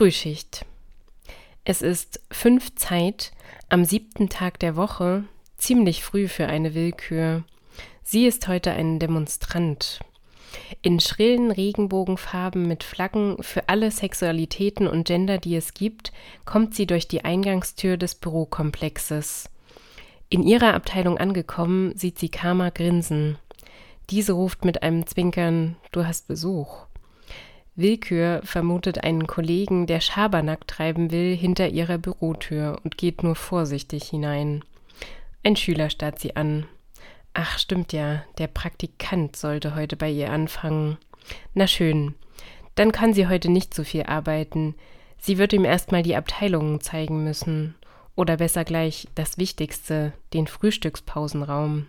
Frühschicht. Es ist fünf Zeit am siebten Tag der Woche, ziemlich früh für eine Willkür. Sie ist heute ein Demonstrant. In schrillen Regenbogenfarben mit Flaggen für alle Sexualitäten und Gender, die es gibt, kommt sie durch die Eingangstür des Bürokomplexes. In ihrer Abteilung angekommen, sieht sie Karma grinsen. Diese ruft mit einem Zwinkern: Du hast Besuch. Willkür vermutet einen Kollegen, der Schabernack treiben will, hinter ihrer Bürotür und geht nur vorsichtig hinein. Ein Schüler starrt sie an. Ach, stimmt ja, der Praktikant sollte heute bei ihr anfangen. Na schön, dann kann sie heute nicht so viel arbeiten. Sie wird ihm erstmal die Abteilungen zeigen müssen. Oder besser gleich das Wichtigste, den Frühstückspausenraum.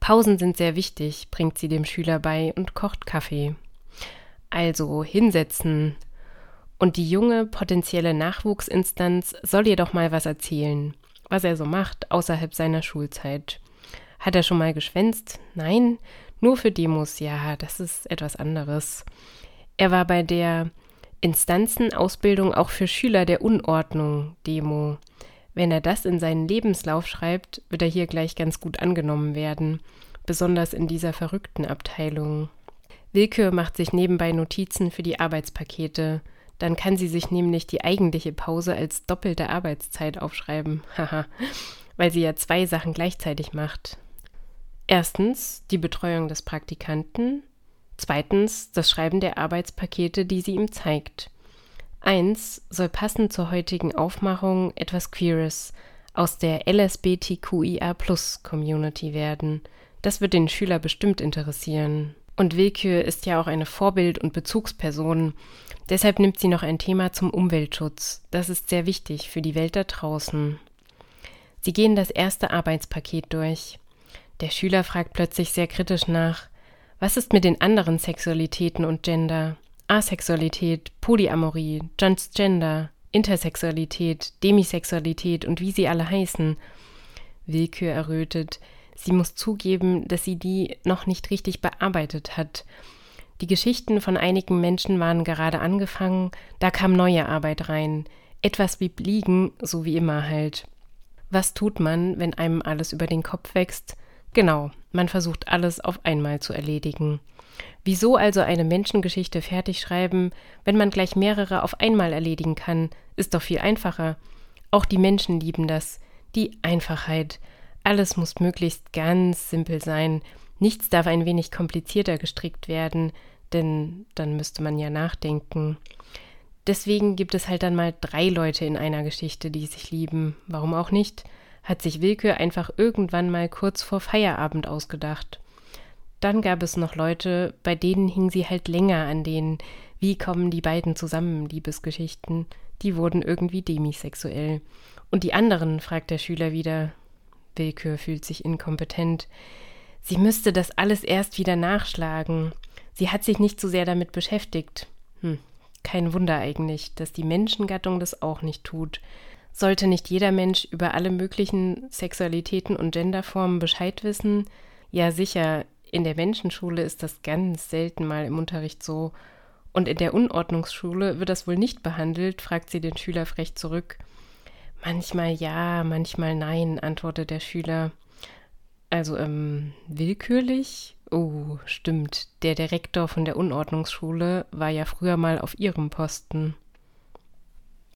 Pausen sind sehr wichtig, bringt sie dem Schüler bei und kocht Kaffee. Also hinsetzen. Und die junge potenzielle Nachwuchsinstanz soll ihr doch mal was erzählen, was er so macht außerhalb seiner Schulzeit. Hat er schon mal geschwänzt? Nein, nur für Demos, ja, das ist etwas anderes. Er war bei der Instanzenausbildung auch für Schüler der Unordnung Demo. Wenn er das in seinen Lebenslauf schreibt, wird er hier gleich ganz gut angenommen werden, besonders in dieser verrückten Abteilung. Willkür macht sich nebenbei Notizen für die Arbeitspakete. Dann kann sie sich nämlich die eigentliche Pause als doppelte Arbeitszeit aufschreiben. Haha, weil sie ja zwei Sachen gleichzeitig macht. Erstens die Betreuung des Praktikanten, zweitens das Schreiben der Arbeitspakete, die sie ihm zeigt. Eins soll passend zur heutigen Aufmachung etwas Queeres aus der LSBTQIA Community werden. Das wird den Schüler bestimmt interessieren. Und Willkür ist ja auch eine Vorbild- und Bezugsperson. Deshalb nimmt sie noch ein Thema zum Umweltschutz. Das ist sehr wichtig für die Welt da draußen. Sie gehen das erste Arbeitspaket durch. Der Schüler fragt plötzlich sehr kritisch nach, was ist mit den anderen Sexualitäten und Gender? Asexualität, Polyamorie, Transgender, Intersexualität, Demisexualität und wie sie alle heißen. Willkür errötet, Sie muss zugeben, dass sie die noch nicht richtig bearbeitet hat. Die Geschichten von einigen Menschen waren gerade angefangen, da kam neue Arbeit rein. Etwas blieb liegen, so wie immer halt. Was tut man, wenn einem alles über den Kopf wächst? Genau, man versucht alles auf einmal zu erledigen. Wieso also eine Menschengeschichte fertig schreiben, wenn man gleich mehrere auf einmal erledigen kann? Ist doch viel einfacher. Auch die Menschen lieben das. Die Einfachheit. Alles muss möglichst ganz simpel sein. Nichts darf ein wenig komplizierter gestrickt werden, denn dann müsste man ja nachdenken. Deswegen gibt es halt dann mal drei Leute in einer Geschichte, die sich lieben. Warum auch nicht? Hat sich Wilke einfach irgendwann mal kurz vor Feierabend ausgedacht. Dann gab es noch Leute, bei denen hing sie halt länger an denen, wie kommen die beiden zusammen, Liebesgeschichten. Die wurden irgendwie demisexuell. Und die anderen, fragt der Schüler wieder, Willkür fühlt sich inkompetent. Sie müsste das alles erst wieder nachschlagen. Sie hat sich nicht so sehr damit beschäftigt. Hm, kein Wunder eigentlich, dass die Menschengattung das auch nicht tut. Sollte nicht jeder Mensch über alle möglichen Sexualitäten und Genderformen Bescheid wissen? Ja, sicher, in der Menschenschule ist das ganz selten mal im Unterricht so. Und in der Unordnungsschule wird das wohl nicht behandelt, fragt sie den Schüler frech zurück. Manchmal ja, manchmal nein, antwortet der Schüler. Also, ähm, willkürlich? Oh, stimmt. Der Direktor von der Unordnungsschule war ja früher mal auf ihrem Posten.